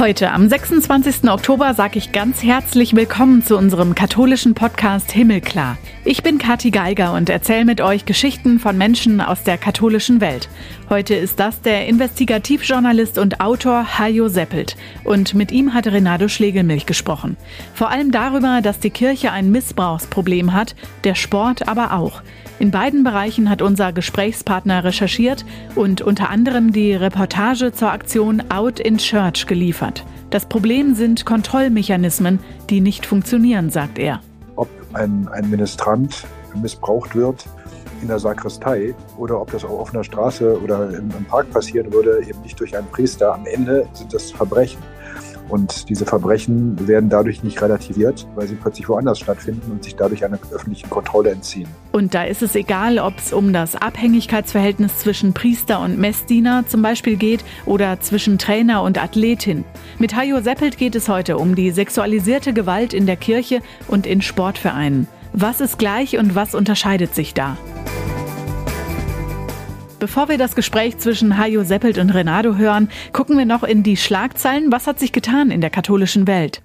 Heute, am 26. Oktober, sage ich ganz herzlich willkommen zu unserem katholischen Podcast Himmelklar. Ich bin Kathi Geiger und erzähle mit euch Geschichten von Menschen aus der katholischen Welt. Heute ist das der Investigativjournalist und Autor Hajo Seppelt. Und mit ihm hat Renato Schlegelmilch gesprochen. Vor allem darüber, dass die Kirche ein Missbrauchsproblem hat, der Sport aber auch. In beiden Bereichen hat unser Gesprächspartner recherchiert und unter anderem die Reportage zur Aktion Out in Church geliefert. Das Problem sind Kontrollmechanismen, die nicht funktionieren, sagt er. Ob ein, ein Ministrant missbraucht wird in der Sakristei oder ob das auf offener Straße oder im Park passieren würde, eben nicht durch einen Priester. Am Ende sind das Verbrechen. Und diese Verbrechen werden dadurch nicht relativiert, weil sie plötzlich woanders stattfinden und sich dadurch einer öffentlichen Kontrolle entziehen. Und da ist es egal, ob es um das Abhängigkeitsverhältnis zwischen Priester und Messdiener zum Beispiel geht oder zwischen Trainer und Athletin. Mit Hajo Seppelt geht es heute um die sexualisierte Gewalt in der Kirche und in Sportvereinen. Was ist gleich und was unterscheidet sich da? Bevor wir das Gespräch zwischen Hajo Seppelt und Renato hören, gucken wir noch in die Schlagzeilen. Was hat sich getan in der katholischen Welt?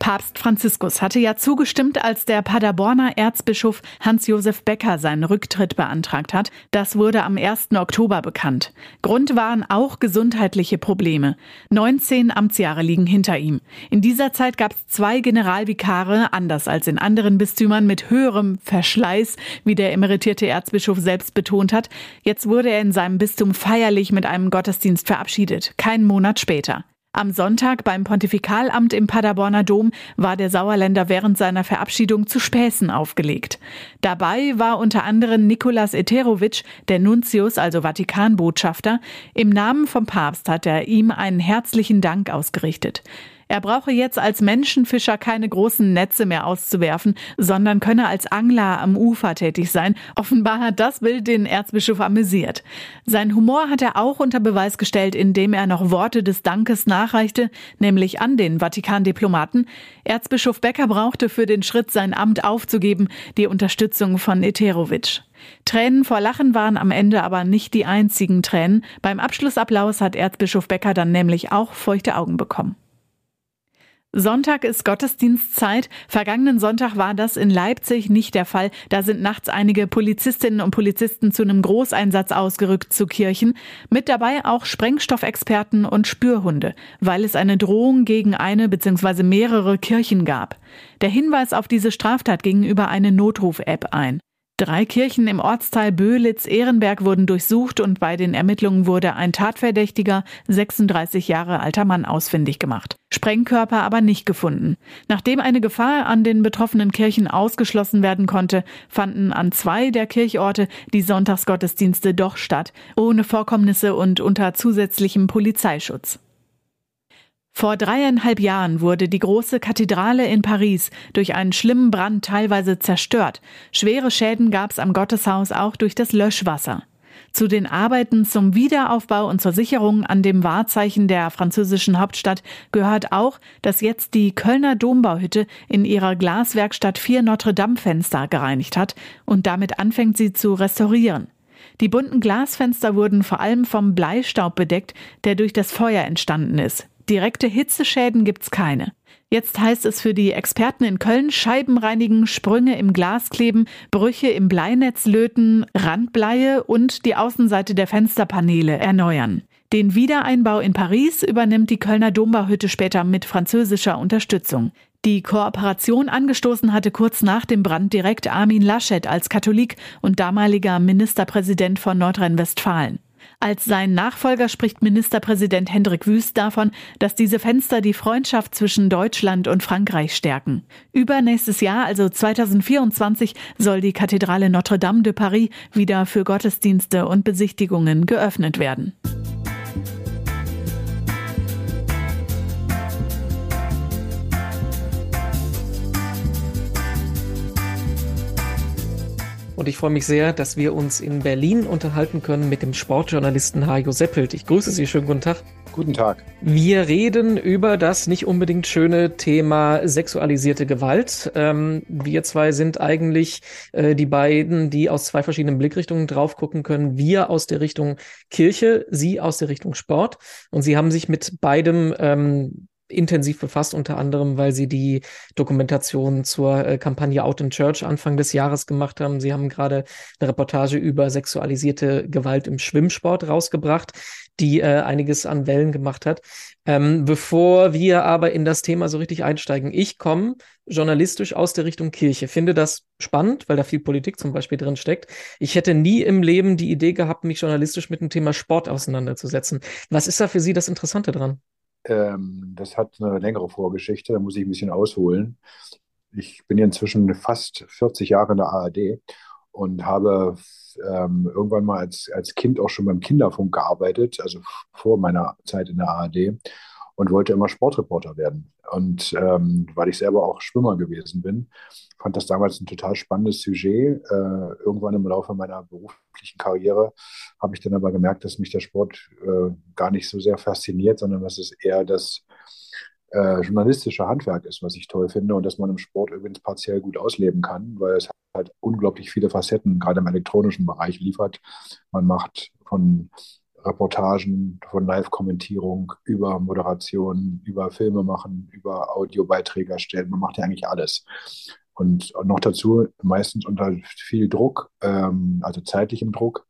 Papst Franziskus hatte ja zugestimmt, als der Paderborner Erzbischof Hans-Josef Becker seinen Rücktritt beantragt hat. Das wurde am 1. Oktober bekannt. Grund waren auch gesundheitliche Probleme. 19 Amtsjahre liegen hinter ihm. In dieser Zeit gab es zwei Generalvikare, anders als in anderen Bistümern mit höherem Verschleiß, wie der emeritierte Erzbischof selbst betont hat. Jetzt wurde er in seinem Bistum feierlich mit einem Gottesdienst verabschiedet, keinen Monat später. Am Sonntag beim Pontifikalamt im Paderborner Dom war der Sauerländer während seiner Verabschiedung zu Späßen aufgelegt. Dabei war unter anderem Nikolas Eterovic, der Nuntius, also Vatikanbotschafter. Im Namen vom Papst hat er ihm einen herzlichen Dank ausgerichtet. Er brauche jetzt als Menschenfischer keine großen Netze mehr auszuwerfen, sondern könne als Angler am Ufer tätig sein. Offenbar hat das Bild den Erzbischof amüsiert. Sein Humor hat er auch unter Beweis gestellt, indem er noch Worte des Dankes nachreichte, nämlich an den Vatikandiplomaten. Erzbischof Becker brauchte für den Schritt, sein Amt aufzugeben, die Unterstützung von Eterovic. Tränen vor Lachen waren am Ende aber nicht die einzigen Tränen. Beim Abschlussapplaus hat Erzbischof Becker dann nämlich auch feuchte Augen bekommen. Sonntag ist Gottesdienstzeit. Vergangenen Sonntag war das in Leipzig nicht der Fall. Da sind nachts einige Polizistinnen und Polizisten zu einem Großeinsatz ausgerückt zu Kirchen. Mit dabei auch Sprengstoffexperten und Spürhunde, weil es eine Drohung gegen eine bzw. mehrere Kirchen gab. Der Hinweis auf diese Straftat ging über eine Notruf-App ein. Drei Kirchen im Ortsteil Böhlitz-Ehrenberg wurden durchsucht und bei den Ermittlungen wurde ein tatverdächtiger, 36 Jahre alter Mann ausfindig gemacht. Sprengkörper aber nicht gefunden. Nachdem eine Gefahr an den betroffenen Kirchen ausgeschlossen werden konnte, fanden an zwei der Kirchorte die Sonntagsgottesdienste doch statt, ohne Vorkommnisse und unter zusätzlichem Polizeischutz. Vor dreieinhalb Jahren wurde die große Kathedrale in Paris durch einen schlimmen Brand teilweise zerstört. Schwere Schäden gab es am Gotteshaus auch durch das Löschwasser. Zu den Arbeiten zum Wiederaufbau und zur Sicherung an dem Wahrzeichen der französischen Hauptstadt gehört auch, dass jetzt die Kölner Dombauhütte in ihrer Glaswerkstatt vier Notre-Dame-Fenster gereinigt hat und damit anfängt, sie zu restaurieren. Die bunten Glasfenster wurden vor allem vom Bleistaub bedeckt, der durch das Feuer entstanden ist. Direkte Hitzeschäden gibt's keine. Jetzt heißt es für die Experten in Köln Scheiben reinigen, Sprünge im Glas kleben, Brüche im Bleinetz löten, Randbleie und die Außenseite der Fensterpaneele erneuern. Den Wiedereinbau in Paris übernimmt die Kölner Dombauhütte später mit französischer Unterstützung. Die Kooperation angestoßen hatte kurz nach dem Brand direkt Armin Laschet als Katholik und damaliger Ministerpräsident von Nordrhein-Westfalen. Als sein Nachfolger spricht Ministerpräsident Hendrik Wüst davon, dass diese Fenster die Freundschaft zwischen Deutschland und Frankreich stärken. Übernächstes Jahr, also 2024, soll die Kathedrale Notre Dame de Paris wieder für Gottesdienste und Besichtigungen geöffnet werden. Und ich freue mich sehr, dass wir uns in Berlin unterhalten können mit dem Sportjournalisten Hajo Seppelt. Ich grüße Sie, schönen guten Tag. Guten Tag. Wir reden über das nicht unbedingt schöne Thema sexualisierte Gewalt. Ähm, wir zwei sind eigentlich äh, die beiden, die aus zwei verschiedenen Blickrichtungen drauf gucken können. Wir aus der Richtung Kirche, Sie aus der Richtung Sport. Und Sie haben sich mit beidem ähm, intensiv befasst, unter anderem, weil sie die Dokumentation zur äh, Kampagne Out in Church Anfang des Jahres gemacht haben. Sie haben gerade eine Reportage über sexualisierte Gewalt im Schwimmsport rausgebracht, die äh, einiges an Wellen gemacht hat. Ähm, bevor wir aber in das Thema so richtig einsteigen, ich komme journalistisch aus der Richtung Kirche, finde das spannend, weil da viel Politik zum Beispiel drin steckt. Ich hätte nie im Leben die Idee gehabt, mich journalistisch mit dem Thema Sport auseinanderzusetzen. Was ist da für Sie das Interessante dran? Ähm, das hat eine längere Vorgeschichte, da muss ich ein bisschen ausholen. Ich bin inzwischen fast 40 Jahre in der ARD und habe ähm, irgendwann mal als, als Kind auch schon beim Kinderfunk gearbeitet, also vor meiner Zeit in der ARD und wollte immer Sportreporter werden. Und ähm, weil ich selber auch Schwimmer gewesen bin, fand das damals ein total spannendes Sujet. Äh, irgendwann im Laufe meiner beruflichen Karriere habe ich dann aber gemerkt, dass mich der Sport äh, gar nicht so sehr fasziniert, sondern dass es eher das äh, journalistische Handwerk ist, was ich toll finde und dass man im Sport übrigens partiell gut ausleben kann, weil es halt unglaublich viele Facetten gerade im elektronischen Bereich liefert. Man macht von Reportagen, von Live-Kommentierung über Moderation, über Filme machen, über Audiobeiträge erstellen. Man macht ja eigentlich alles. Und, noch dazu meistens unter viel Druck, ähm, also zeitlichem Druck,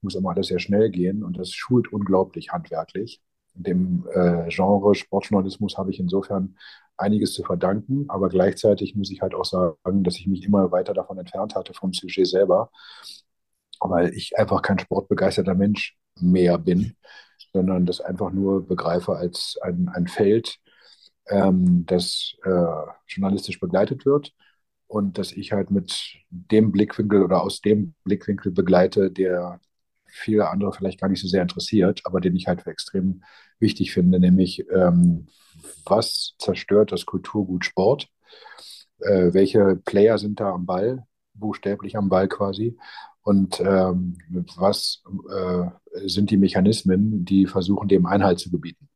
muss immer alles sehr schnell gehen und das schult unglaublich handwerklich. Dem äh, Genre Sportjournalismus habe ich insofern einiges zu verdanken, aber gleichzeitig muss ich halt auch sagen, dass ich mich immer weiter davon entfernt hatte vom Sujet selber, weil ich einfach kein sportbegeisterter Mensch mehr bin, sondern das einfach nur begreife als ein, ein Feld, ähm, das äh, journalistisch begleitet wird und dass ich halt mit dem Blickwinkel oder aus dem Blickwinkel begleite, der viele andere vielleicht gar nicht so sehr interessiert, aber den ich halt für extrem wichtig finde, nämlich ähm, was zerstört das Kulturgut Sport? Äh, welche Player sind da am Ball, buchstäblich am Ball quasi? Und ähm, was äh, sind die Mechanismen, die versuchen, dem Einhalt zu gebieten?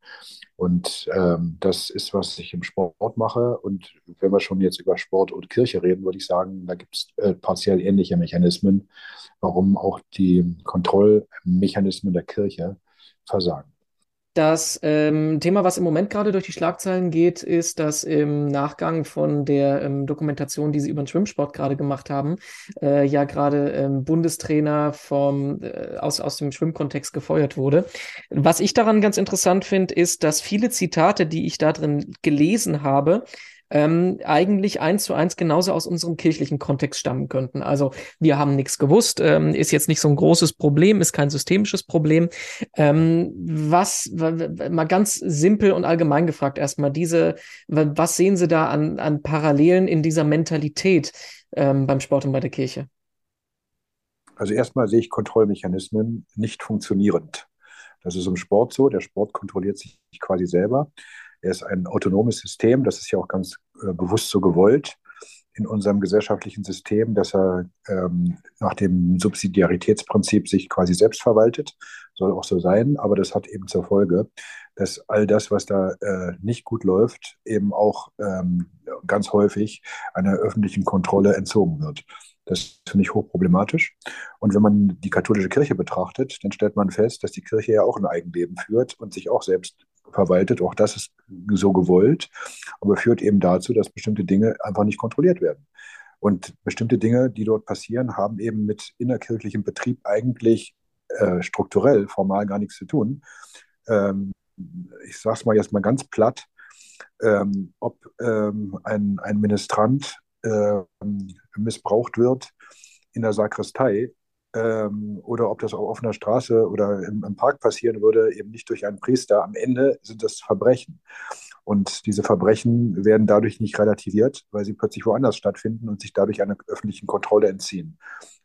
Und ähm, das ist, was ich im Sport mache. Und wenn wir schon jetzt über Sport und Kirche reden, würde ich sagen, da gibt es äh, partiell ähnliche Mechanismen, warum auch die Kontrollmechanismen der Kirche versagen. Das ähm, Thema, was im Moment gerade durch die Schlagzeilen geht, ist, dass im Nachgang von der ähm, Dokumentation, die Sie über den Schwimmsport gerade gemacht haben, äh, ja gerade ähm, Bundestrainer vom, äh, aus, aus dem Schwimmkontext gefeuert wurde. Was ich daran ganz interessant finde, ist, dass viele Zitate, die ich da drin gelesen habe, ähm, eigentlich eins zu eins genauso aus unserem kirchlichen Kontext stammen könnten. Also wir haben nichts gewusst, ähm, ist jetzt nicht so ein großes Problem, ist kein systemisches Problem. Ähm, was, mal ganz simpel und allgemein gefragt erstmal, diese, was sehen Sie da an, an Parallelen in dieser Mentalität ähm, beim Sport und bei der Kirche? Also erstmal sehe ich Kontrollmechanismen nicht funktionierend. Das ist im Sport so. Der Sport kontrolliert sich quasi selber. Er ist ein autonomes System, das ist ja auch ganz äh, bewusst so gewollt in unserem gesellschaftlichen System, dass er ähm, nach dem Subsidiaritätsprinzip sich quasi selbst verwaltet. Soll auch so sein, aber das hat eben zur Folge, dass all das, was da äh, nicht gut läuft, eben auch ähm, ganz häufig einer öffentlichen Kontrolle entzogen wird. Das finde ich hochproblematisch. Und wenn man die katholische Kirche betrachtet, dann stellt man fest, dass die Kirche ja auch ein Eigenleben führt und sich auch selbst verwaltet. Auch das ist so gewollt, aber führt eben dazu, dass bestimmte Dinge einfach nicht kontrolliert werden. Und bestimmte Dinge, die dort passieren, haben eben mit innerkirchlichem Betrieb eigentlich äh, strukturell, formal gar nichts zu tun. Ähm, ich sage es mal jetzt mal ganz platt, ähm, ob ähm, ein, ein Ministrant ähm, missbraucht wird in der Sakristei, ähm, oder ob das auf offener Straße oder im, im, Park passieren würde, eben nicht durch einen Priester. Am Ende sind das Verbrechen. Und diese Verbrechen werden dadurch nicht relativiert, weil sie plötzlich woanders stattfinden und sich dadurch einer öffentlichen Kontrolle entziehen.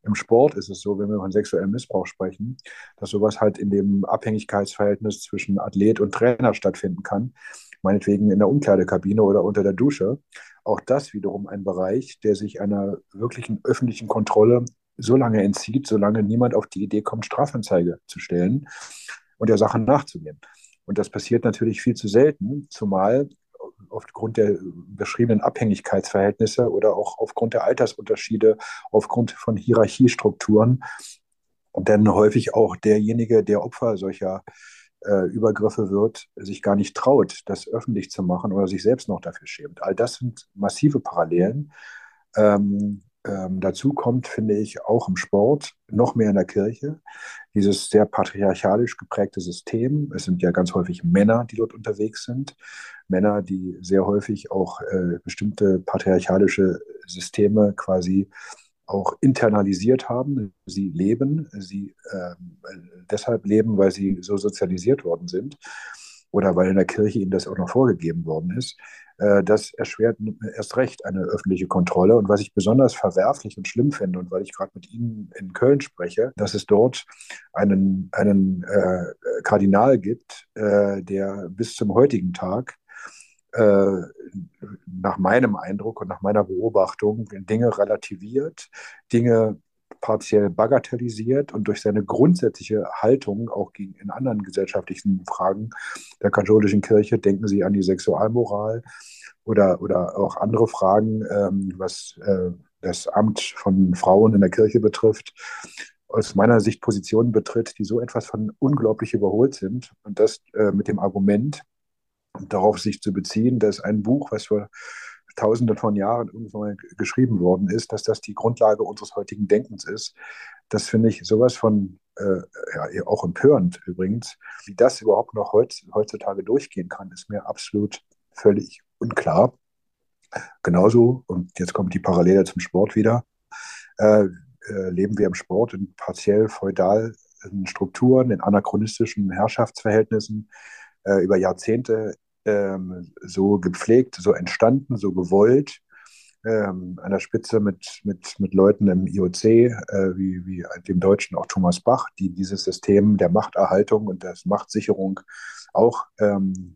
Im Sport ist es so, wenn wir von sexuellem Missbrauch sprechen, dass sowas halt in dem Abhängigkeitsverhältnis zwischen Athlet und Trainer stattfinden kann, meinetwegen in der Umkleidekabine oder unter der Dusche. Auch das wiederum ein Bereich, der sich einer wirklichen öffentlichen Kontrolle so lange entzieht, solange niemand auf die Idee kommt, Strafanzeige zu stellen und der Sache nachzugehen. Und das passiert natürlich viel zu selten, zumal aufgrund der beschriebenen Abhängigkeitsverhältnisse oder auch aufgrund der Altersunterschiede, aufgrund von Hierarchiestrukturen, denn häufig auch derjenige, der Opfer solcher äh, Übergriffe wird, sich gar nicht traut, das öffentlich zu machen oder sich selbst noch dafür schämt. All das sind massive Parallelen. Ähm, ähm, dazu kommt, finde ich, auch im Sport, noch mehr in der Kirche, dieses sehr patriarchalisch geprägte System. Es sind ja ganz häufig Männer, die dort unterwegs sind. Männer, die sehr häufig auch äh, bestimmte patriarchalische Systeme quasi auch internalisiert haben. Sie leben, sie äh, deshalb leben, weil sie so sozialisiert worden sind oder weil in der Kirche ihnen das auch noch vorgegeben worden ist. Äh, das erschwert erst recht eine öffentliche Kontrolle. Und was ich besonders verwerflich und schlimm finde, und weil ich gerade mit Ihnen in Köln spreche, dass es dort einen, einen äh, Kardinal gibt, äh, der bis zum heutigen Tag äh, nach meinem Eindruck und nach meiner Beobachtung Dinge relativiert, Dinge partiell bagatellisiert und durch seine grundsätzliche Haltung auch gegen, in anderen gesellschaftlichen Fragen der katholischen Kirche, denken Sie an die Sexualmoral oder, oder auch andere Fragen, ähm, was äh, das Amt von Frauen in der Kirche betrifft, aus meiner Sicht Positionen betritt, die so etwas von unglaublich überholt sind. Und das äh, mit dem Argument, darauf sich zu beziehen, dass ein Buch, was vor Tausenden von Jahren irgendwann geschrieben worden ist, dass das die Grundlage unseres heutigen Denkens ist. Das finde ich sowas von, äh, ja, auch empörend übrigens. Wie das überhaupt noch heutz, heutzutage durchgehen kann, ist mir absolut völlig unklar. Genauso, und jetzt kommt die Parallele zum Sport wieder, äh, äh, leben wir im Sport in partiell feudalen Strukturen, in anachronistischen Herrschaftsverhältnissen, äh, über Jahrzehnte ähm, so gepflegt, so entstanden, so gewollt. Ähm, an der Spitze mit, mit, mit Leuten im IOC, äh, wie, wie dem Deutschen auch Thomas Bach, die dieses System der Machterhaltung und der Machtsicherung auch ähm,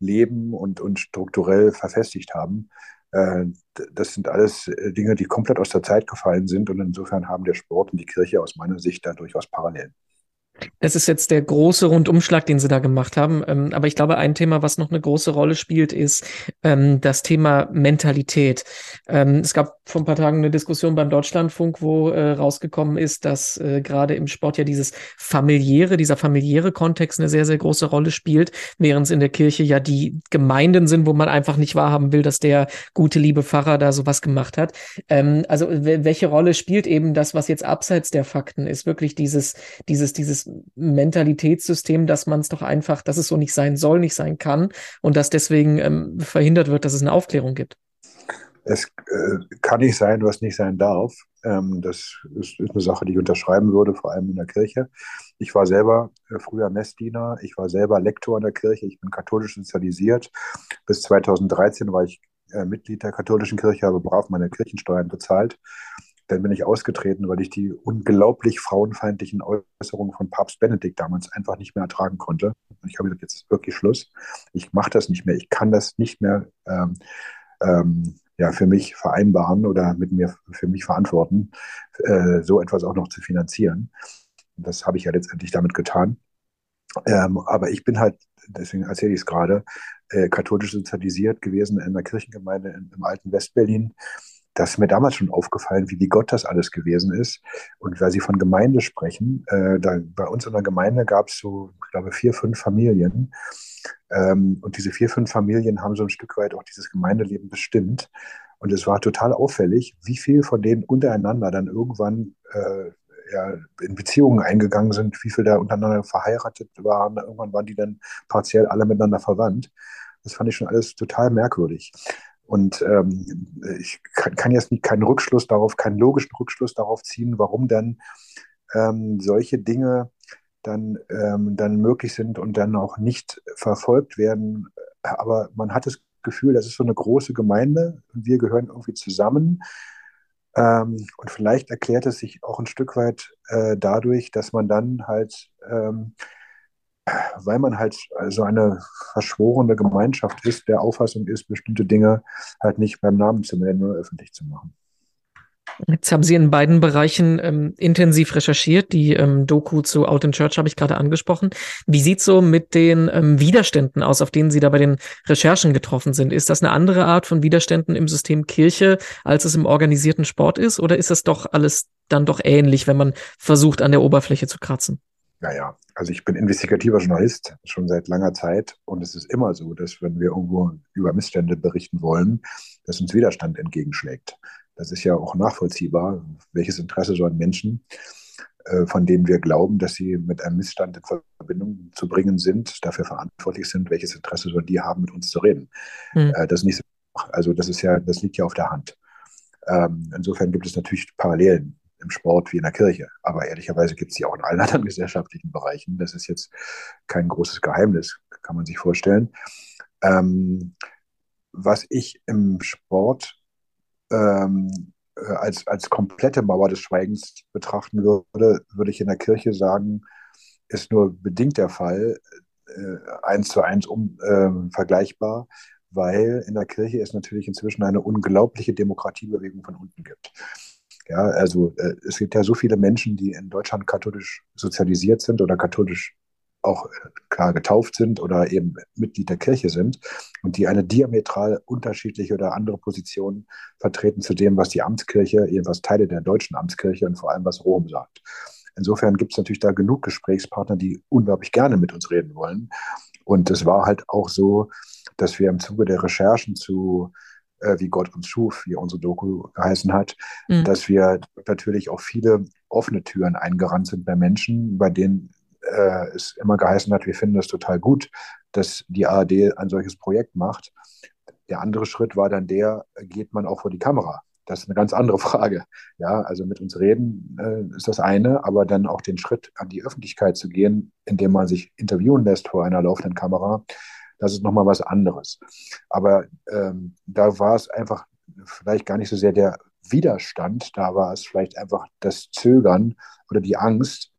leben und, und strukturell verfestigt haben. Äh, das sind alles äh, Dinge, die komplett aus der Zeit gefallen sind und insofern haben der Sport und die Kirche aus meiner Sicht da durchaus Parallelen. Das ist jetzt der große Rundumschlag, den Sie da gemacht haben. Ähm, aber ich glaube, ein Thema, was noch eine große Rolle spielt, ist ähm, das Thema Mentalität. Ähm, es gab vor ein paar Tagen eine Diskussion beim Deutschlandfunk, wo äh, rausgekommen ist, dass äh, gerade im Sport ja dieses familiäre, dieser familiäre Kontext eine sehr, sehr große Rolle spielt, während es in der Kirche ja die Gemeinden sind, wo man einfach nicht wahrhaben will, dass der gute, liebe Pfarrer da sowas gemacht hat. Also welche Rolle spielt eben das, was jetzt abseits der Fakten ist? Wirklich dieses, dieses, dieses Mentalitätssystem, dass man es doch einfach, dass es so nicht sein soll, nicht sein kann und dass deswegen ähm, verhindert wird, dass es eine Aufklärung gibt. Es äh, kann nicht sein, was nicht sein darf. Ähm, das ist, ist, eine Sache, die ich unterschreiben würde, vor allem in der Kirche. Ich war selber äh, früher Messdiener, ich war selber Lektor in der Kirche, ich bin katholisch sozialisiert. Bis 2013 war ich äh, Mitglied der katholischen Kirche, habe brav meine Kirchensteuern bezahlt dann bin ich ausgetreten, weil ich die unglaublich frauenfeindlichen Äußerungen von Papst Benedikt damals einfach nicht mehr ertragen konnte. Und ich habe gesagt, jetzt ist wirklich Schluss. Ich mache das nicht mehr. Ich kann das nicht mehr ähm, ähm, ja, für mich vereinbaren oder mit mir für mich verantworten, äh, so etwas auch noch zu finanzieren. Das habe ich ja letztendlich damit getan. Ähm, aber ich bin halt, deswegen erzähle ich es gerade, äh, katholisch sozialisiert gewesen in einer Kirchengemeinde in, im alten Westberlin das ist mir damals schon aufgefallen, wie Gott das alles gewesen ist. Und weil Sie von Gemeinde sprechen, äh, da, bei uns in der Gemeinde gab es so, ich glaube, vier, fünf Familien. Ähm, und diese vier, fünf Familien haben so ein Stück weit auch dieses Gemeindeleben bestimmt. Und es war total auffällig, wie viel von denen untereinander dann irgendwann äh, ja, in Beziehungen eingegangen sind, wie viel da untereinander verheiratet waren. Irgendwann waren die dann partiell alle miteinander verwandt. Das fand ich schon alles total merkwürdig. Und ähm, ich kann, kann, jetzt nicht keinen Rückschluss darauf, keinen logischen Rückschluss darauf ziehen, warum dann ähm, solche Dinge dann, ähm, dann möglich sind und dann auch nicht verfolgt werden. Aber man hat das Gefühl, das ist so eine große Gemeinde wir gehören irgendwie zusammen. Ähm, und vielleicht erklärt es sich auch ein Stück weit äh, dadurch, dass man dann halt ähm, weil man halt so eine verschworene Gemeinschaft ist, der Auffassung ist, bestimmte Dinge halt nicht beim Namen zu nennen oder öffentlich zu machen. Jetzt haben Sie in beiden Bereichen ähm, intensiv recherchiert. Die ähm, Doku zu Out in Church habe ich gerade angesprochen. Wie sieht so mit den ähm, Widerständen aus, auf denen Sie da bei den Recherchen getroffen sind? Ist das eine andere Art von Widerständen im System Kirche, als es im organisierten Sport ist? Oder ist das doch alles dann doch ähnlich, wenn man versucht, an der Oberfläche zu kratzen? Naja, also ich bin investigativer Journalist schon seit langer Zeit und es ist immer so, dass wenn wir irgendwo über Missstände berichten wollen, dass uns Widerstand entgegenschlägt. Das ist ja auch nachvollziehbar. Welches Interesse sollen Menschen, äh, von denen wir glauben, dass sie mit einem Missstand in Verbindung zu bringen sind, dafür verantwortlich sind, welches Interesse sollen die haben, mit uns zu reden? Mhm. Das ist nicht so, also das ist ja, das liegt ja auf der Hand. Ähm, insofern gibt es natürlich Parallelen im Sport wie in der Kirche. Aber ehrlicherweise gibt es die auch in allen anderen gesellschaftlichen Bereichen. Das ist jetzt kein großes Geheimnis, kann man sich vorstellen. Ähm, was ich im Sport ähm, äh, als, als komplette Mauer des Schweigens betrachten würde, würde ich in der Kirche sagen, ist nur bedingt der Fall, äh, eins zu eins um, äh, vergleichbar, weil in der Kirche es natürlich inzwischen eine unglaubliche Demokratiebewegung von unten gibt. Ja, also äh, es gibt ja so viele Menschen, die in Deutschland katholisch sozialisiert sind oder katholisch auch äh, klar getauft sind oder eben Mitglied der Kirche sind und die eine diametral unterschiedliche oder andere Position vertreten zu dem, was die Amtskirche, jedenfalls Teile der deutschen Amtskirche und vor allem was Rom sagt. Insofern gibt es natürlich da genug Gesprächspartner, die unglaublich gerne mit uns reden wollen. Und es war halt auch so, dass wir im Zuge der Recherchen zu äh, wie Gott uns schuf, wie unsere Doku geheißen hat, mhm. dass wir natürlich auch viele offene Türen eingerannt sind bei Menschen, bei denen äh, es immer geheißen hat, wir finden das total gut, dass die ARD ein solches Projekt macht. Der andere Schritt war dann der, geht man auch vor die Kamera? Das ist eine ganz andere Frage. Ja, also mit uns reden äh, ist das eine, aber dann auch den Schritt an die Öffentlichkeit zu gehen, indem man sich interviewen lässt vor einer laufenden Kamera, das ist nochmal was anderes. Aber ähm, da war es einfach vielleicht gar nicht so sehr der Widerstand, da war es vielleicht einfach das Zögern oder die Angst,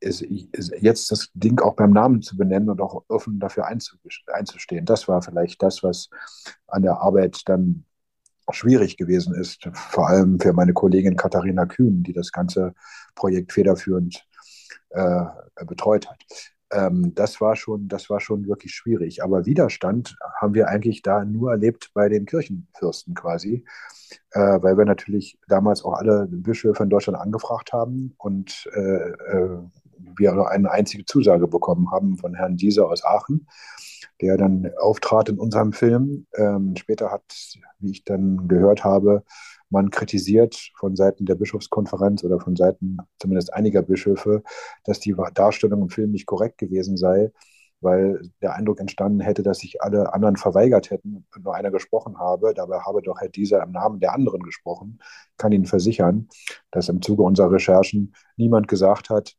ist, ist jetzt das Ding auch beim Namen zu benennen und auch offen dafür einzustehen. Das war vielleicht das, was an der Arbeit dann schwierig gewesen ist, vor allem für meine Kollegin Katharina Kühn, die das ganze Projekt federführend äh, betreut hat ähm, das, war schon, das war schon wirklich schwierig. Aber Widerstand haben wir eigentlich da nur erlebt bei den Kirchenfürsten quasi, äh, weil wir natürlich damals auch alle Bischöfe in Deutschland angefragt haben und äh, äh, wir eine einzige Zusage bekommen haben von Herrn Dieser aus Aachen, der dann auftrat in unserem Film. Ähm, später hat, wie ich dann gehört habe, man kritisiert von Seiten der Bischofskonferenz oder von Seiten zumindest einiger Bischöfe, dass die Darstellung im Film nicht korrekt gewesen sei, weil der Eindruck entstanden hätte, dass sich alle anderen verweigert hätten und nur einer gesprochen habe. Dabei habe doch Herr Dieser im Namen der anderen gesprochen. Ich kann Ihnen versichern, dass im Zuge unserer Recherchen niemand gesagt hat,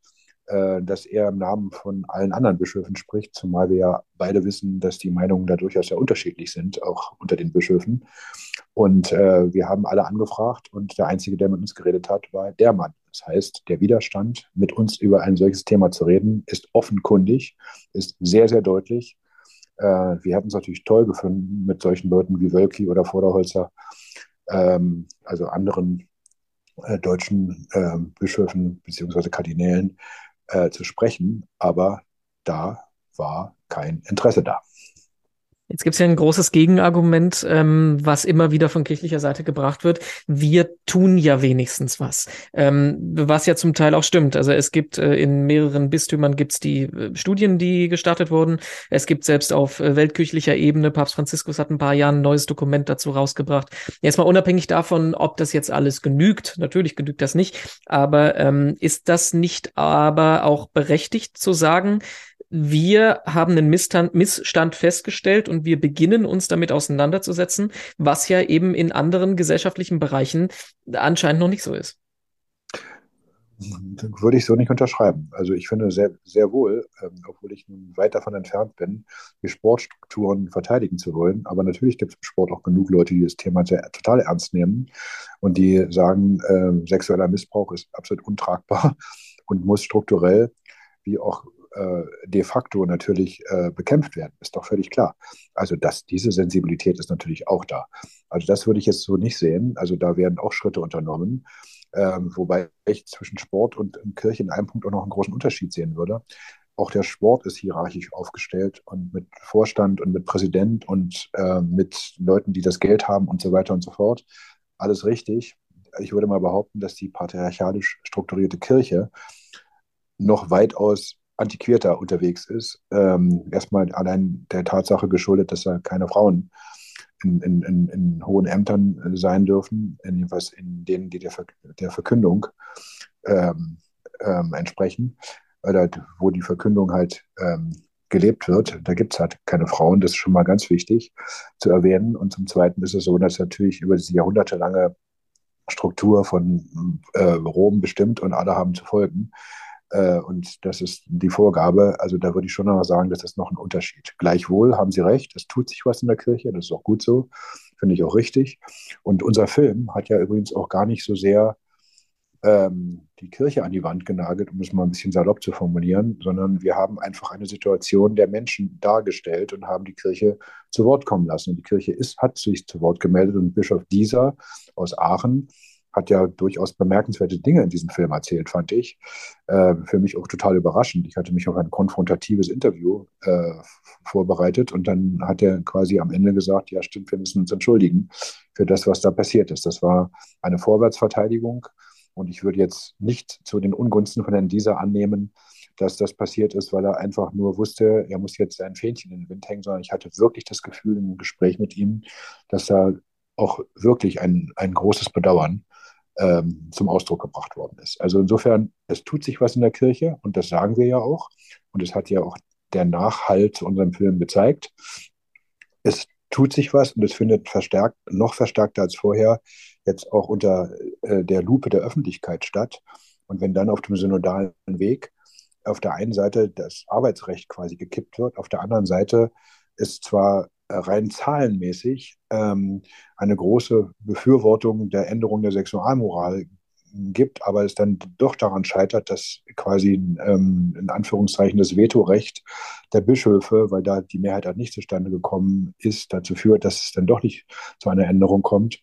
dass er im Namen von allen anderen Bischöfen spricht, zumal wir ja beide wissen, dass die Meinungen da durchaus sehr unterschiedlich sind, auch unter den Bischöfen. Und äh, wir haben alle angefragt und der Einzige, der mit uns geredet hat, war der Mann. Das heißt, der Widerstand, mit uns über ein solches Thema zu reden, ist offenkundig, ist sehr, sehr deutlich. Äh, wir hätten es natürlich toll gefunden mit solchen Leuten wie Wölki oder Vorderholzer, ähm, also anderen äh, deutschen äh, Bischöfen bzw. Kardinälen, äh, zu sprechen, aber da war kein Interesse da. Jetzt gibt es ja ein großes Gegenargument, ähm, was immer wieder von kirchlicher Seite gebracht wird. Wir tun ja wenigstens was, ähm, was ja zum Teil auch stimmt. Also es gibt äh, in mehreren Bistümern gibt's die äh, Studien, die gestartet wurden. Es gibt selbst auf äh, weltkirchlicher Ebene, Papst Franziskus hat ein paar Jahre ein neues Dokument dazu rausgebracht. Jetzt mal unabhängig davon, ob das jetzt alles genügt. Natürlich genügt das nicht. Aber ähm, ist das nicht aber auch berechtigt zu sagen, wir haben einen Missstand, Missstand festgestellt und wir beginnen uns damit auseinanderzusetzen, was ja eben in anderen gesellschaftlichen Bereichen anscheinend noch nicht so ist. Würde ich so nicht unterschreiben. Also ich finde sehr, sehr wohl, ähm, obwohl ich nun weit davon entfernt bin, die Sportstrukturen verteidigen zu wollen. Aber natürlich gibt es im Sport auch genug Leute, die das Thema sehr, total ernst nehmen und die sagen, äh, sexueller Missbrauch ist absolut untragbar und muss strukturell wie auch de facto natürlich äh, bekämpft werden, ist doch völlig klar. Also dass diese Sensibilität ist natürlich auch da. Also das würde ich jetzt so nicht sehen. Also da werden auch Schritte unternommen. Ähm, wobei ich zwischen Sport und Kirche in einem Punkt auch noch einen großen Unterschied sehen würde. Auch der Sport ist hierarchisch aufgestellt und mit Vorstand und mit Präsident und äh, mit Leuten, die das Geld haben und so weiter und so fort. Alles richtig. Ich würde mal behaupten, dass die patriarchalisch strukturierte Kirche noch weitaus antiquierter unterwegs ist. Ähm, erstmal allein der Tatsache geschuldet, dass da keine Frauen in, in, in, in hohen Ämtern sein dürfen, jedenfalls in denen, die der, Ver der Verkündung ähm, ähm, entsprechen, oder wo die Verkündung halt ähm, gelebt wird. Da gibt es halt keine Frauen, das ist schon mal ganz wichtig zu erwähnen. Und zum Zweiten ist es so, dass natürlich über diese jahrhundertelange Struktur von äh, Rom bestimmt und alle haben zu folgen. Äh, und das ist die Vorgabe. Also da würde ich schon noch sagen, das ist noch ein Unterschied. Gleichwohl haben Sie recht, es tut sich was in der Kirche, das ist auch gut so, finde ich auch richtig. Und unser Film hat ja übrigens auch gar nicht so sehr ähm, die Kirche an die Wand genagelt, um es mal ein bisschen salopp zu formulieren, sondern wir haben einfach eine Situation der Menschen dargestellt und haben die Kirche zu Wort kommen lassen. Und die Kirche ist, hat sich zu Wort gemeldet und Bischof Dieser aus Aachen hat ja durchaus bemerkenswerte Dinge in diesem Film erzählt, fand ich. Äh, für mich auch total überraschend. Ich hatte mich auf ein konfrontatives Interview äh, vorbereitet und dann hat er quasi am Ende gesagt, ja stimmt, wir müssen uns entschuldigen für das, was da passiert ist. Das war eine Vorwärtsverteidigung und ich würde jetzt nicht zu den Ungunsten von Herrn Dieser annehmen, dass das passiert ist, weil er einfach nur wusste, er muss jetzt sein Fähnchen in den Wind hängen, sondern ich hatte wirklich das Gefühl im Gespräch mit ihm, dass da auch wirklich ein, ein großes Bedauern ähm, zum Ausdruck gebracht worden ist. Also insofern, es tut sich was in der Kirche und das sagen wir ja auch. Und es hat ja auch der Nachhalt zu unserem Film gezeigt. Es tut sich was und es findet verstärkt, noch verstärkter als vorher, jetzt auch unter äh, der Lupe der Öffentlichkeit statt. Und wenn dann auf dem synodalen Weg auf der einen Seite das Arbeitsrecht quasi gekippt wird, auf der anderen Seite ist zwar rein zahlenmäßig ähm, eine große Befürwortung der Änderung der Sexualmoral gibt, aber es dann doch daran scheitert, dass quasi ähm, in Anführungszeichen das Vetorecht der Bischöfe, weil da die Mehrheit halt nicht zustande gekommen ist, dazu führt, dass es dann doch nicht zu einer Änderung kommt,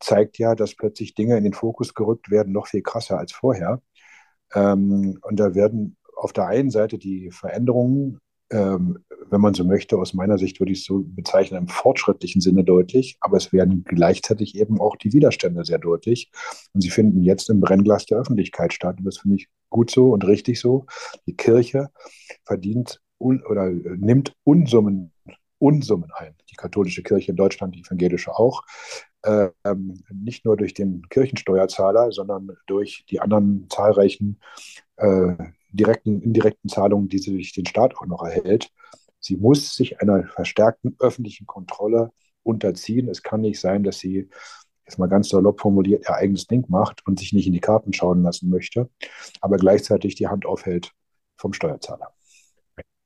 zeigt ja, dass plötzlich Dinge in den Fokus gerückt werden, noch viel krasser als vorher. Ähm, und da werden auf der einen Seite die Veränderungen ähm, wenn man so möchte, aus meiner Sicht würde ich es so bezeichnen, im fortschrittlichen Sinne deutlich, aber es werden gleichzeitig eben auch die Widerstände sehr deutlich. Und sie finden jetzt im Brennglas der Öffentlichkeit statt. Und das finde ich gut so und richtig so. Die Kirche verdient un oder nimmt Unsummen, Unsummen ein. Die katholische Kirche in Deutschland, die evangelische auch. Ähm, nicht nur durch den Kirchensteuerzahler, sondern durch die anderen zahlreichen äh, direkten, indirekten Zahlungen, die sie durch den Staat auch noch erhält. Sie muss sich einer verstärkten öffentlichen Kontrolle unterziehen. Es kann nicht sein, dass sie, jetzt mal ganz salopp formuliert, ihr eigenes Ding macht und sich nicht in die Karten schauen lassen möchte, aber gleichzeitig die Hand aufhält vom Steuerzahler.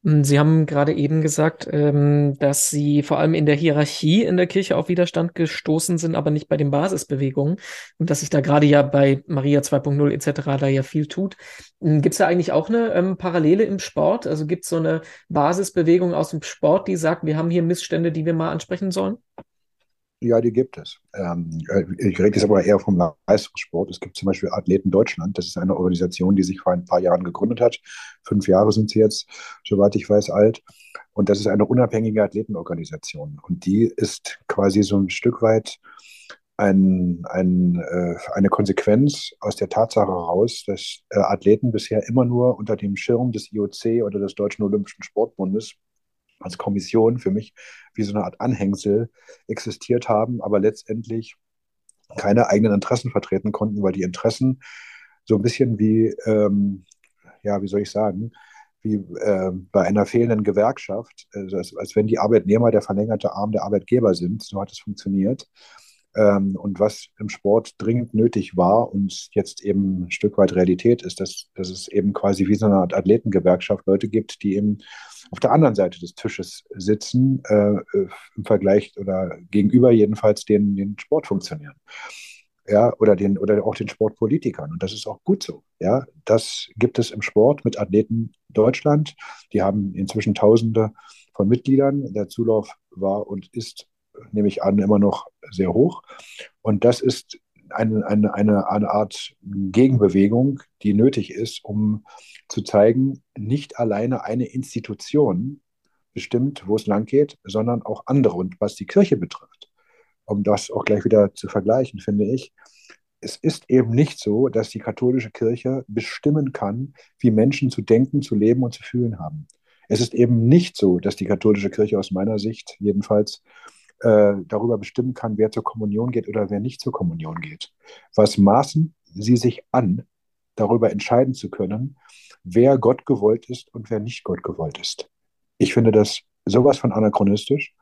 Hm, Sie haben gerade eben gesagt, ähm, dass Sie vor allem in der Hierarchie in der Kirche auf Widerstand gestoßen sind, aber nicht bei den Basisbewegungen und dass sich da gerade ja bei Maria 2.0 etc. da ja viel tut. Hm, gibt es da eigentlich auch eine ähm, Parallele im Sport? Also gibt es so eine Basisbewegung aus dem Sport, die sagt, wir haben hier Missstände, die wir mal ansprechen sollen? Ja, die gibt es. Ähm, äh, ich rede jetzt aber eher vom Leistungssport. Es gibt zum Beispiel Athleten Deutschland. Das ist eine Organisation, die sich vor ein paar Jahren gegründet hat. Fünf Jahre sind sie jetzt, soweit ich weiß, alt. Und das ist eine unabhängige Athletenorganisation. Und die ist quasi so ein Stück weit ein, ein, äh, eine Konsequenz aus der Tatsache heraus, dass äh, Athleten bisher immer nur unter dem Schirm des IOC oder des Deutschen Olympischen Sportbundes als Kommission für mich wie so eine Art Anhängsel existiert haben, aber letztendlich keine eigenen Interessen vertreten konnten, weil die Interessen so ein bisschen wie, ähm, ja, wie soll ich sagen, wie äh, bei einer fehlenden Gewerkschaft, also als, als wenn die Arbeitnehmer der verlängerte Arm der Arbeitgeber sind. So hat es funktioniert. Ähm, und was im Sport dringend nötig war und jetzt eben ein Stück weit Realität ist, dass, dass es eben quasi wie so eine Art Athletengewerkschaft Leute gibt, die eben auf der anderen Seite des Tisches sitzen, äh, im Vergleich oder gegenüber jedenfalls den, den Sportfunktionären. ja, oder den, oder auch den Sportpolitikern. Und das ist auch gut so. Ja, das gibt es im Sport mit Athleten Deutschland. Die haben inzwischen Tausende von Mitgliedern. Der Zulauf war und ist, nehme ich an, immer noch sehr hoch. Und das ist eine, eine, eine, eine Art Gegenbewegung, die nötig ist, um zu zeigen, nicht alleine eine Institution bestimmt, wo es lang geht, sondern auch andere. Und was die Kirche betrifft, um das auch gleich wieder zu vergleichen, finde ich, es ist eben nicht so, dass die katholische Kirche bestimmen kann, wie Menschen zu denken, zu leben und zu fühlen haben. Es ist eben nicht so, dass die katholische Kirche aus meiner Sicht jedenfalls äh, darüber bestimmen kann, wer zur Kommunion geht oder wer nicht zur Kommunion geht. Was maßen sie sich an, darüber entscheiden zu können, wer Gott gewollt ist und wer nicht Gott gewollt ist. Ich finde das sowas von anachronistisch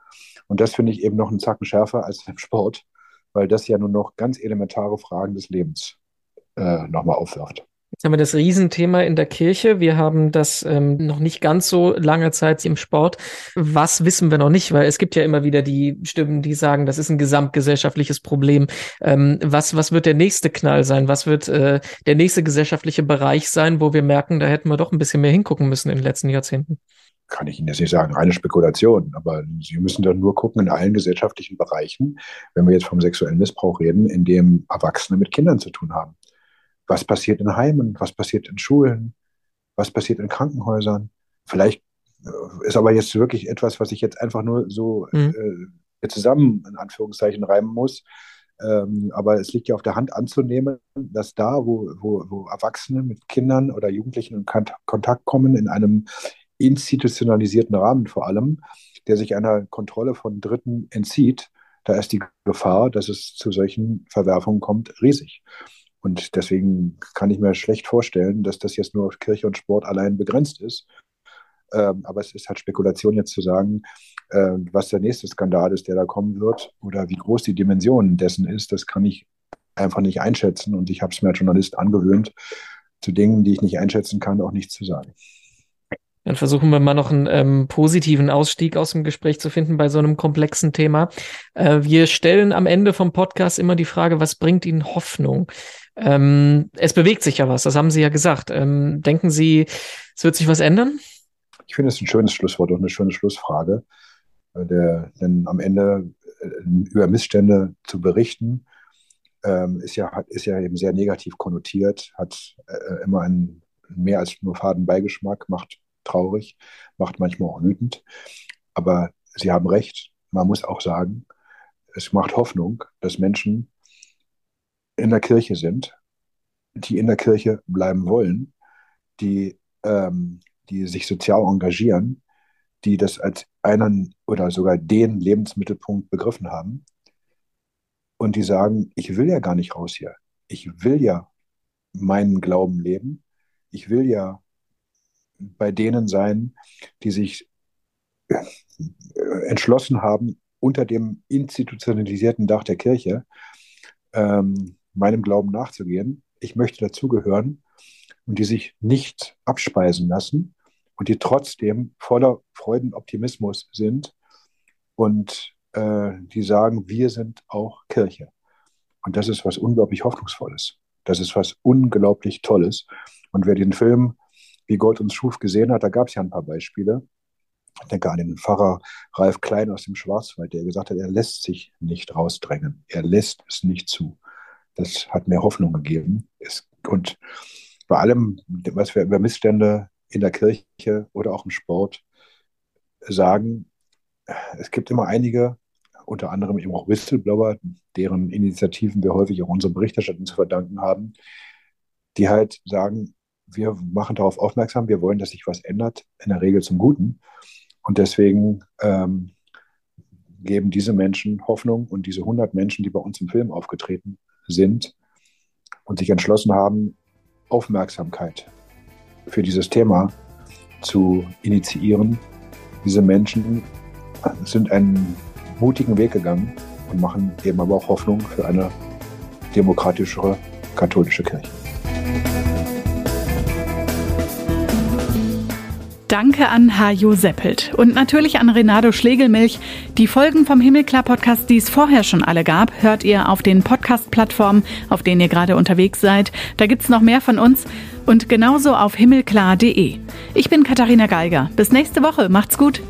und das finde ich eben noch einen Zacken schärfer als im Sport, weil das ja nur noch ganz elementare Fragen des Lebens äh, nochmal aufwirft. Jetzt haben wir das Riesenthema in der Kirche. Wir haben das ähm, noch nicht ganz so lange Zeit im Sport. Was wissen wir noch nicht? Weil es gibt ja immer wieder die Stimmen, die sagen, das ist ein gesamtgesellschaftliches Problem. Ähm, was, was wird der nächste Knall sein? Was wird äh, der nächste gesellschaftliche Bereich sein, wo wir merken, da hätten wir doch ein bisschen mehr hingucken müssen in den letzten Jahrzehnten? Kann ich Ihnen jetzt nicht sagen, reine Spekulation, aber Sie müssen dann nur gucken in allen gesellschaftlichen Bereichen, wenn wir jetzt vom sexuellen Missbrauch reden, in dem Erwachsene mit Kindern zu tun haben was passiert in Heimen, was passiert in Schulen, was passiert in Krankenhäusern. Vielleicht äh, ist aber jetzt wirklich etwas, was ich jetzt einfach nur so mhm. äh, zusammen in Anführungszeichen reimen muss. Ähm, aber es liegt ja auf der Hand anzunehmen, dass da, wo, wo, wo Erwachsene mit Kindern oder Jugendlichen in Kontakt kommen, in einem institutionalisierten Rahmen vor allem, der sich einer Kontrolle von Dritten entzieht, da ist die Gefahr, dass es zu solchen Verwerfungen kommt, riesig. Und deswegen kann ich mir schlecht vorstellen, dass das jetzt nur auf Kirche und Sport allein begrenzt ist. Ähm, aber es ist halt Spekulation jetzt zu sagen, äh, was der nächste Skandal ist, der da kommen wird oder wie groß die Dimension dessen ist, das kann ich einfach nicht einschätzen. Und ich habe es mir als Journalist angewöhnt, zu Dingen, die ich nicht einschätzen kann, auch nichts zu sagen. Dann versuchen wir mal noch einen ähm, positiven Ausstieg aus dem Gespräch zu finden bei so einem komplexen Thema. Äh, wir stellen am Ende vom Podcast immer die Frage, was bringt Ihnen Hoffnung? Ähm, es bewegt sich ja was, das haben Sie ja gesagt. Ähm, denken Sie, es wird sich was ändern? Ich finde es ein schönes Schlusswort und eine schöne Schlussfrage. Äh, der, denn am Ende äh, über Missstände zu berichten, ähm, ist, ja, ist ja eben sehr negativ konnotiert, hat äh, immer einen mehr als nur faden Beigeschmack, macht traurig, macht manchmal auch wütend. Aber Sie haben recht, man muss auch sagen, es macht Hoffnung, dass Menschen in der Kirche sind, die in der Kirche bleiben wollen, die, ähm, die sich sozial engagieren, die das als einen oder sogar den Lebensmittelpunkt begriffen haben und die sagen, ich will ja gar nicht raus hier. Ich will ja meinen Glauben leben. Ich will ja bei denen sein, die sich äh, entschlossen haben, unter dem institutionalisierten Dach der Kirche ähm, meinem Glauben nachzugehen. Ich möchte dazugehören und die sich nicht abspeisen lassen und die trotzdem voller Freudenoptimismus sind und äh, die sagen, wir sind auch Kirche. Und das ist was unglaublich Hoffnungsvolles. Das ist was unglaublich Tolles. Und wer den Film Wie Gott uns schuf gesehen hat, da gab es ja ein paar Beispiele. Ich denke an den Pfarrer Ralf Klein aus dem Schwarzwald, der gesagt hat, er lässt sich nicht rausdrängen. Er lässt es nicht zu. Das hat mir Hoffnung gegeben. Es, und bei allem, was wir über Missstände in der Kirche oder auch im Sport sagen, es gibt immer einige, unter anderem eben auch Whistleblower, deren Initiativen wir häufig auch unsere Berichterstattung zu verdanken haben, die halt sagen, wir machen darauf aufmerksam, wir wollen, dass sich was ändert, in der Regel zum Guten. Und deswegen ähm, geben diese Menschen Hoffnung und diese 100 Menschen, die bei uns im Film aufgetreten sind und sich entschlossen haben, Aufmerksamkeit für dieses Thema zu initiieren. Diese Menschen sind einen mutigen Weg gegangen und machen eben aber auch Hoffnung für eine demokratischere katholische Kirche. Danke an Hajo Seppelt und natürlich an Renato Schlegelmilch. Die Folgen vom Himmelklar-Podcast, die es vorher schon alle gab, hört ihr auf den Podcast-Plattformen, auf denen ihr gerade unterwegs seid. Da gibt's noch mehr von uns und genauso auf himmelklar.de. Ich bin Katharina Geiger. Bis nächste Woche. Macht's gut.